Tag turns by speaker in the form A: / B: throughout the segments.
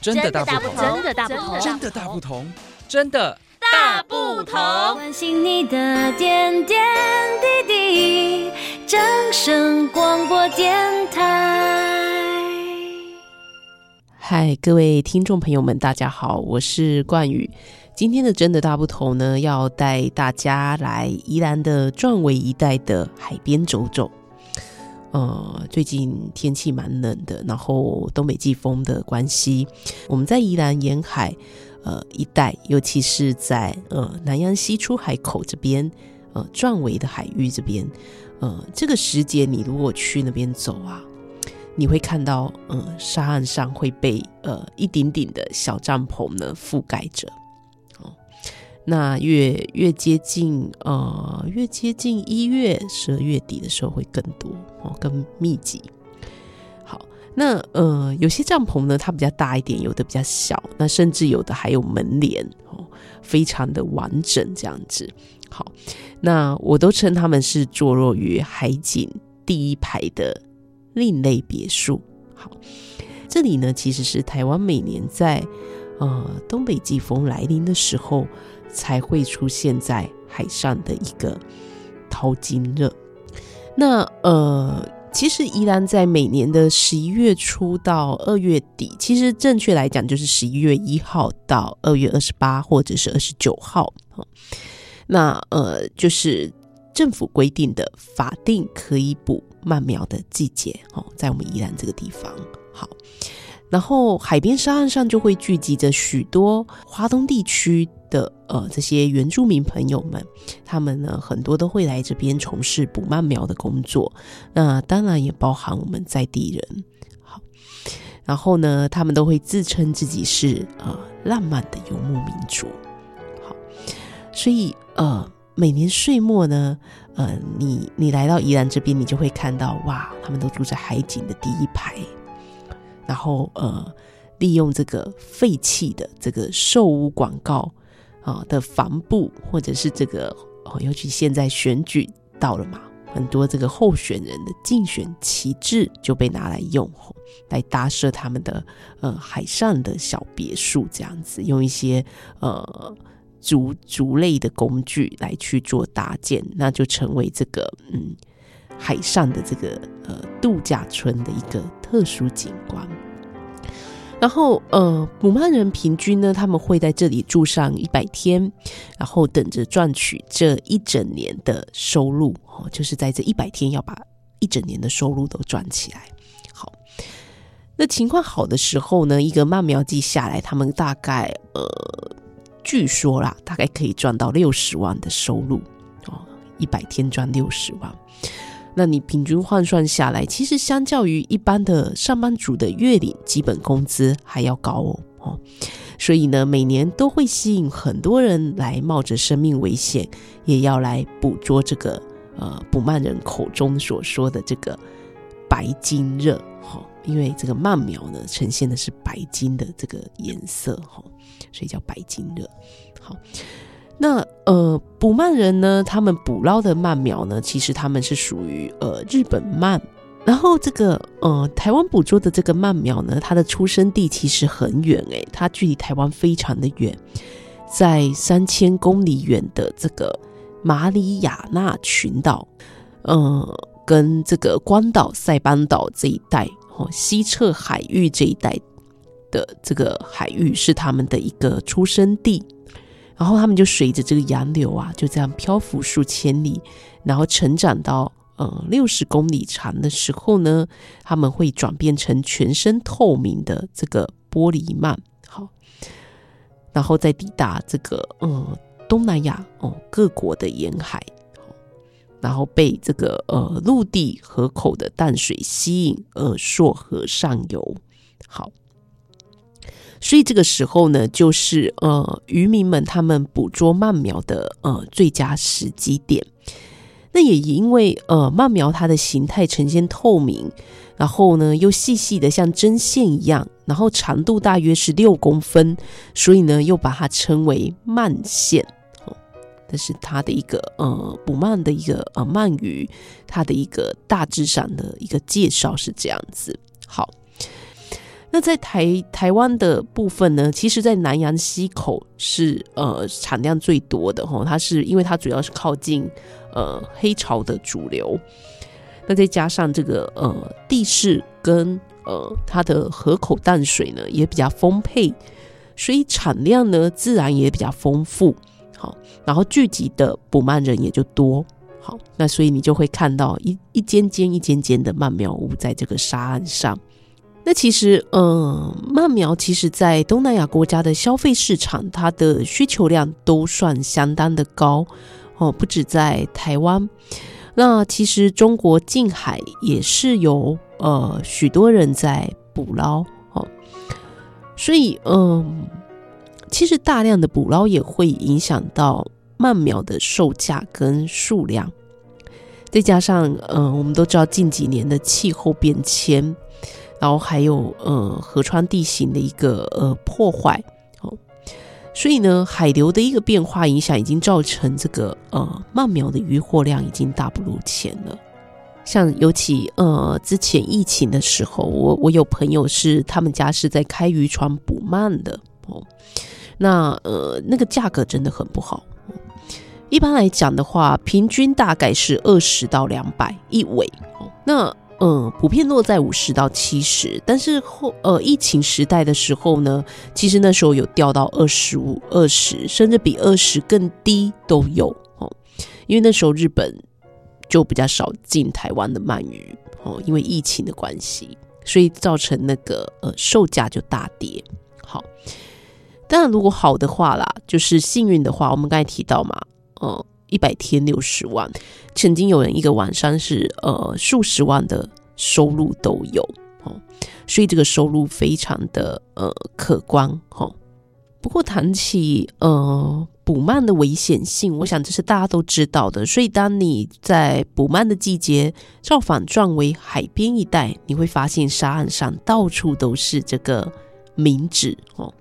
A: 真的大不同，
B: 真的大不同，
A: 真的大不同，真的大不同。
B: 关心你的点点滴滴，掌声广播电台。
C: 嗨，各位听众朋友们，大家好，我是冠宇。今天的真的大不同呢，要带大家来宜兰的壮围一带的海边走走。呃，最近天气蛮冷的，然后东北季风的关系，我们在宜兰沿海呃一带，尤其是在呃南洋溪出海口这边，呃壮围的海域这边，呃这个时节你如果去那边走啊，你会看到呃沙岸上会被呃一顶顶的小帐篷呢覆盖着。那越越接近呃，越接近一月、十二月底的时候会更多哦，更密集。好，那呃，有些帐篷呢，它比较大一点，有的比较小，那甚至有的还有门帘哦，非常的完整这样子。好，那我都称他们是坐落于海景第一排的另类别墅。好，这里呢，其实是台湾每年在呃东北季风来临的时候。才会出现在海上的一个淘金热。那呃，其实宜兰在每年的十一月初到二月底，其实正确来讲就是十一月一号到二月二十八或者是二十九号。那呃，就是政府规定的法定可以捕鳗苗的季节哦，在我们宜兰这个地方。好。然后海边沙岸上就会聚集着许多华东地区的呃这些原住民朋友们，他们呢很多都会来这边从事捕鳗苗的工作，那当然也包含我们在地人。好，然后呢，他们都会自称自己是呃浪漫的游牧民族。好，所以呃每年岁末呢，呃你你来到宜兰这边，你就会看到哇，他们都住在海景的第一排。然后呃，利用这个废弃的这个售屋广告啊的帆布，或者是这个哦，尤其现在选举到了嘛，很多这个候选人的竞选旗帜就被拿来用，来搭设他们的呃海上的小别墅，这样子用一些呃竹竹类的工具来去做搭建，那就成为这个嗯。海上的这个呃度假村的一个特殊景观，然后呃捕鳗人平均呢，他们会在这里住上一百天，然后等着赚取这一整年的收入哦，就是在这一百天要把一整年的收入都赚起来。好，那情况好的时候呢，一个曼苗季下来，他们大概呃据说啦，大概可以赚到六十万的收入哦，一百天赚六十万。那你平均换算下来，其实相较于一般的上班族的月领基本工资还要高哦，哦，所以呢，每年都会吸引很多人来冒着生命危险，也要来捕捉这个呃捕鳗人口中所说的这个白金热哈，因为这个鳗苗呢呈现的是白金的这个颜色哈，所以叫白金热，好。那呃，捕鳗人呢，他们捕捞的鳗苗呢，其实他们是属于呃日本鳗。然后这个呃台湾捕捉的这个鳗苗呢，它的出生地其实很远诶，它距离台湾非常的远，在三千公里远的这个马里亚纳群岛，呃，跟这个关岛、塞班岛这一带哦，西侧海域这一带的这个海域是他们的一个出生地。然后他们就随着这个洋流啊，就这样漂浮数千里，然后成长到呃六十公里长的时候呢，他们会转变成全身透明的这个玻璃鳗，好，然后再抵达这个呃东南亚哦各国的沿海，然后被这个呃陆地河口的淡水吸引而溯河上游，好。所以这个时候呢，就是呃渔民们他们捕捉鳗苗的呃最佳时机点。那也因为呃鳗苗它的形态呈现透明，然后呢又细细的像针线一样，然后长度大约是六公分，所以呢又把它称为鳗线。哦，这是它的一个呃捕鳗的一个呃鳗鱼，它的一个大致上的一个介绍是这样子。好。那在台台湾的部分呢，其实，在南洋溪口是呃产量最多的哈，它是因为它主要是靠近呃黑潮的主流，那再加上这个呃地势跟呃它的河口淡水呢也比较丰沛，所以产量呢自然也比较丰富，好，然后聚集的捕鳗人也就多，好，那所以你就会看到一一间间一间间的曼苗屋在这个沙岸上。那其实，嗯，慢苗其实，在东南亚国家的消费市场，它的需求量都算相当的高哦，不止在台湾。那其实中国近海也是有呃许多人在捕捞哦，所以嗯，其实大量的捕捞也会影响到慢苗的售价跟数量。再加上，嗯，我们都知道近几年的气候变迁。然后还有呃河川地形的一个呃破坏哦，所以呢海流的一个变化影响已经造成这个呃慢苗的渔获量已经大不如前了。像尤其呃之前疫情的时候，我我有朋友是他们家是在开渔船捕鳗的哦，那呃那个价格真的很不好。一般来讲的话，平均大概是二十到两百一尾哦，那。嗯，普遍落在五十到七十，但是后呃疫情时代的时候呢，其实那时候有掉到二十五、二十，甚至比二十更低都有哦。因为那时候日本就比较少进台湾的鳗鱼哦，因为疫情的关系，所以造成那个呃售价就大跌。好，当然如果好的话啦，就是幸运的话，我们刚才提到嘛，嗯。一百天六十万，曾经有人一个晚上是呃数十万的收入都有哦，所以这个收入非常的呃可观哦。不过谈起呃捕慢的危险性，我想这是大家都知道的。所以当你在捕慢的季节造访壮围海边一带，你会发现沙岸上到处都是这个冥纸哦，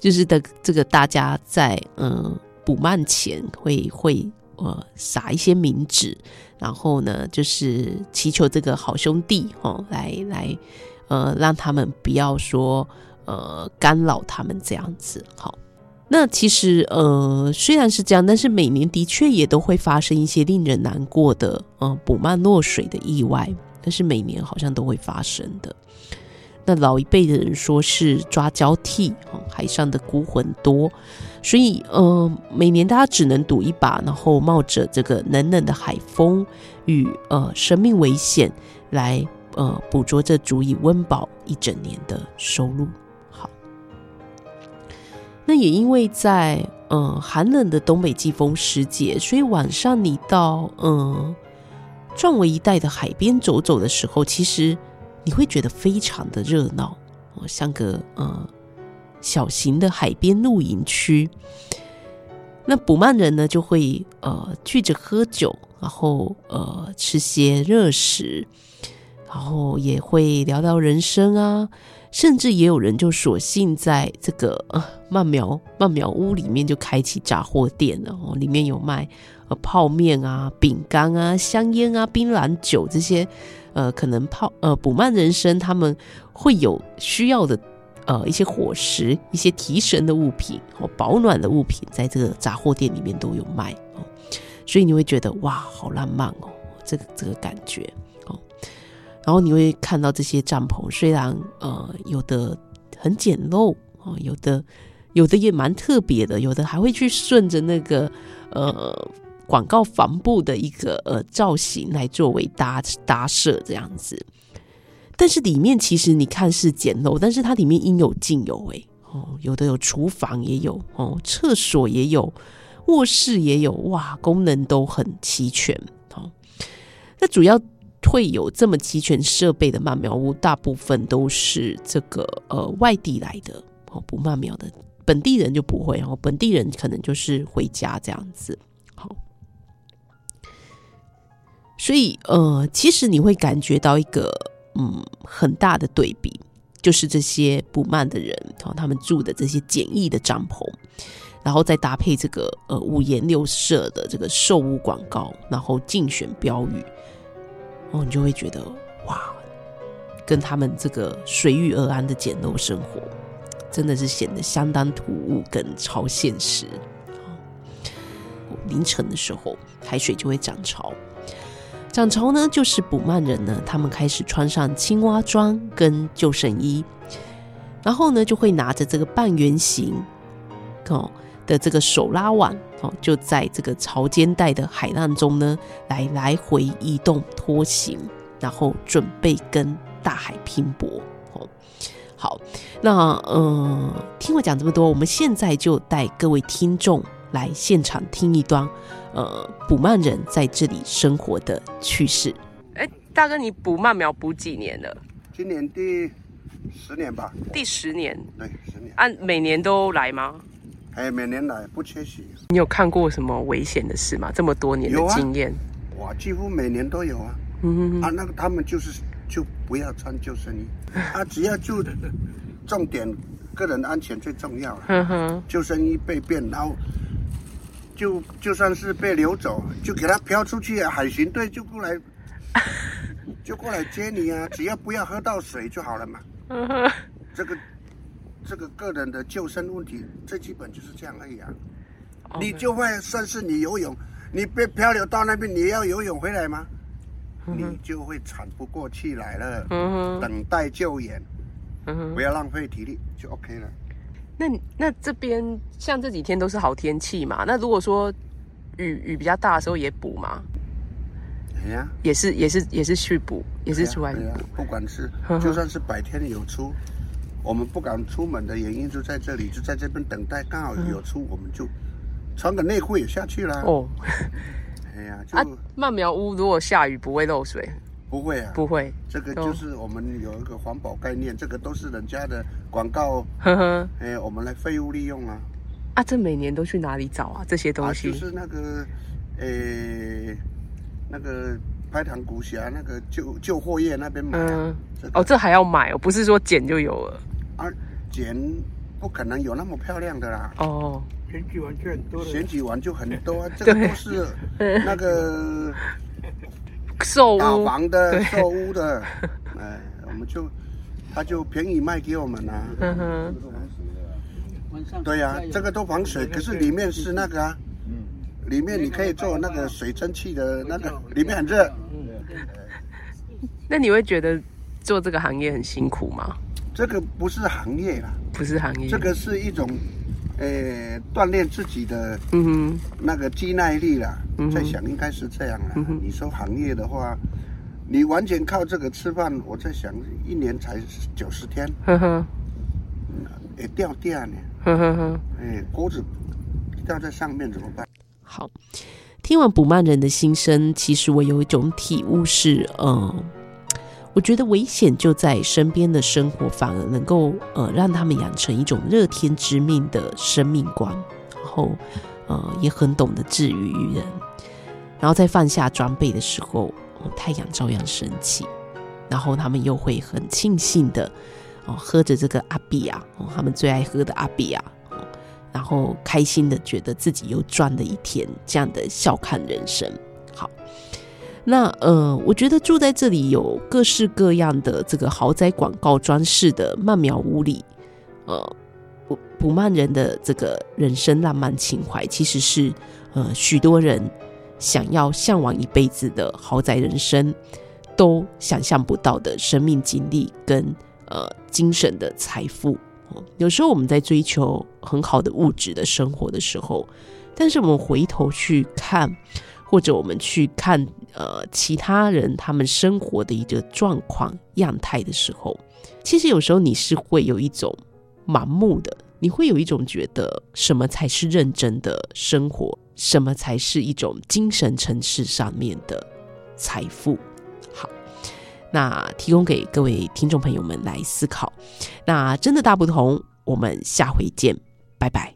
C: 就是的这个大家在嗯捕慢前会会。呃，撒一些冥纸，然后呢，就是祈求这个好兄弟哦，来来，呃，让他们不要说呃干扰他们这样子。好，那其实呃虽然是这样，但是每年的确也都会发生一些令人难过的呃捕慢落水的意外，但是每年好像都会发生的。那老一辈的人说是抓交替，海上的孤魂多，所以呃，每年大家只能赌一把，然后冒着这个冷冷的海风与呃生命危险来呃捕捉这足以温饱一整年的收入。好，那也因为在呃寒冷的东北季风时节，所以晚上你到呃壮围一带的海边走走的时候，其实。你会觉得非常的热闹，像个呃小型的海边露营区。那捕慢人呢，就会呃聚着喝酒，然后呃吃些热食，然后也会聊聊人生啊，甚至也有人就索性在这个呃慢苗曼苗屋里面就开启杂货店了，哦，里面有卖呃泡面啊、饼干啊、香烟啊、槟榔酒这些。呃，可能泡呃捕慢人生，他们会有需要的呃一些伙食、一些提神的物品或保暖的物品，在这个杂货店里面都有卖哦，所以你会觉得哇，好浪漫哦，这个这个感觉哦。然后你会看到这些帐篷，虽然呃有的很简陋哦，有的有的也蛮特别的，有的还会去顺着那个呃。广告帆布的一个呃造型来作为搭搭设这样子，但是里面其实你看是简陋，但是它里面应有尽有诶哦，有的有厨房也有哦，厕所也有，卧室也有，哇，功能都很齐全哦。那主要会有这么齐全设备的曼苗屋，大部分都是这个呃外地来的哦，不曼苗的本地人就不会哦，本地人可能就是回家这样子。所以，呃，其实你会感觉到一个嗯很大的对比，就是这些不慢的人，然后他们住的这些简易的帐篷，然后再搭配这个呃五颜六色的这个售屋广告，然后竞选标语，哦，你就会觉得哇，跟他们这个随遇而安的简陋生活，真的是显得相当突兀跟超现实。凌晨的时候，海水就会涨潮。涨潮呢，就是捕慢人呢，他们开始穿上青蛙装跟救生衣，然后呢，就会拿着这个半圆形哦的这个手拉网哦，就在这个潮间带的海浪中呢，来来回移动拖行，然后准备跟大海拼搏哦。好，那呃，听我讲这么多，我们现在就带各位听众来现场听一段，呃，捕慢人在这里生活的趣事。哎，大哥，你捕慢苗捕几年了？
D: 今年第十年吧。
C: 第十年？
D: 对，十年。
C: 按、啊、每年都来吗？
D: 哎，每年来不缺席。
C: 你有看过什么危险的事吗？这么多年的经验。
D: 哇，几乎每年都有啊。嗯哼哼啊，那个他们就是。就不要穿救生衣，啊，只要就重点，个人安全最重要了。救生衣被变，然后就就算是被流走，就给它飘出去，海巡队就过来，就过来接你啊！只要不要喝到水就好了嘛。这个这个个人的救生问题，最基本就是这样而已啊。你就会算是你游泳，你被漂流到那边，你要游泳回来吗？你就会喘不过气来了，等待救援，不要浪费体力就 OK 了。
C: 那那这边像这几天都是好天气嘛？那如果说雨雨比较大的时候也补吗？
D: 哎呀，
C: 也是也是也是去补，也是出来捕。
D: 不管是就算是白天有出，我们不敢出门的原因就在这里，就在这边等待，刚好有出，嗯、我们就穿个内裤也下去啦。哦。哎呀，就啊，
C: 慢苗屋如果下雨不会漏水？
D: 不会啊，
C: 不会。
D: 这个就是我们有一个环保概念，这个都是人家的广告。呵呵，哎，我们来废物利用啊。
C: 啊，这每年都去哪里找啊？这些东西？
D: 啊、就是那个，呃，那个拍塘古峡那个旧旧货业那边买、啊。嗯。这个、
C: 哦，这还要买哦，不是说捡就有了。
D: 啊，捡不可能有那么漂亮的啦。哦。选举完就很多了，选举完就很多啊，这个都是那个
C: 售
D: 打房的、售屋的，哎，我们就他就便宜卖给我们啊。嗯哼。对呀，这个都防水，可是里面是那个啊，里面你可以做那个水蒸气的那个，里面很热。
C: 那你会觉得做这个行业很辛苦吗？
D: 这个不是行业啦，
C: 不是行业，
D: 这个是一种。诶，锻炼自己的那个肌耐力啦，嗯、在想应该是这样啦。嗯、你说行业的话，你完全靠这个吃饭，我在想一年才九十天，呵呵，也掉电呢，呵呵呵，哎，锅子掉在上面怎么办？
C: 好，听完捕慢人的心声，其实我有一种体悟是，嗯。我觉得危险就在身边的生活，反而能够呃让他们养成一种乐天知命的生命观，然后呃也很懂得治愈于人，然后在放下装备的时候，哦，太阳照样升起，然后他们又会很庆幸的哦喝着这个阿比亚哦他们最爱喝的阿比亚，然后开心的觉得自己又赚了一天，这样的笑看人生。好那呃，我觉得住在这里有各式各样的这个豪宅广告装饰的曼苗屋里，呃，不不慢人的这个人生浪漫情怀，其实是呃许多人想要向往一辈子的豪宅人生都想象不到的生命经历跟呃精神的财富。有时候我们在追求很好的物质的生活的时候，但是我们回头去看。或者我们去看呃其他人他们生活的一个状况样态的时候，其实有时候你是会有一种盲目的，你会有一种觉得什么才是认真的生活，什么才是一种精神层次上面的财富。好，那提供给各位听众朋友们来思考。那真的大不同，我们下回见，拜拜。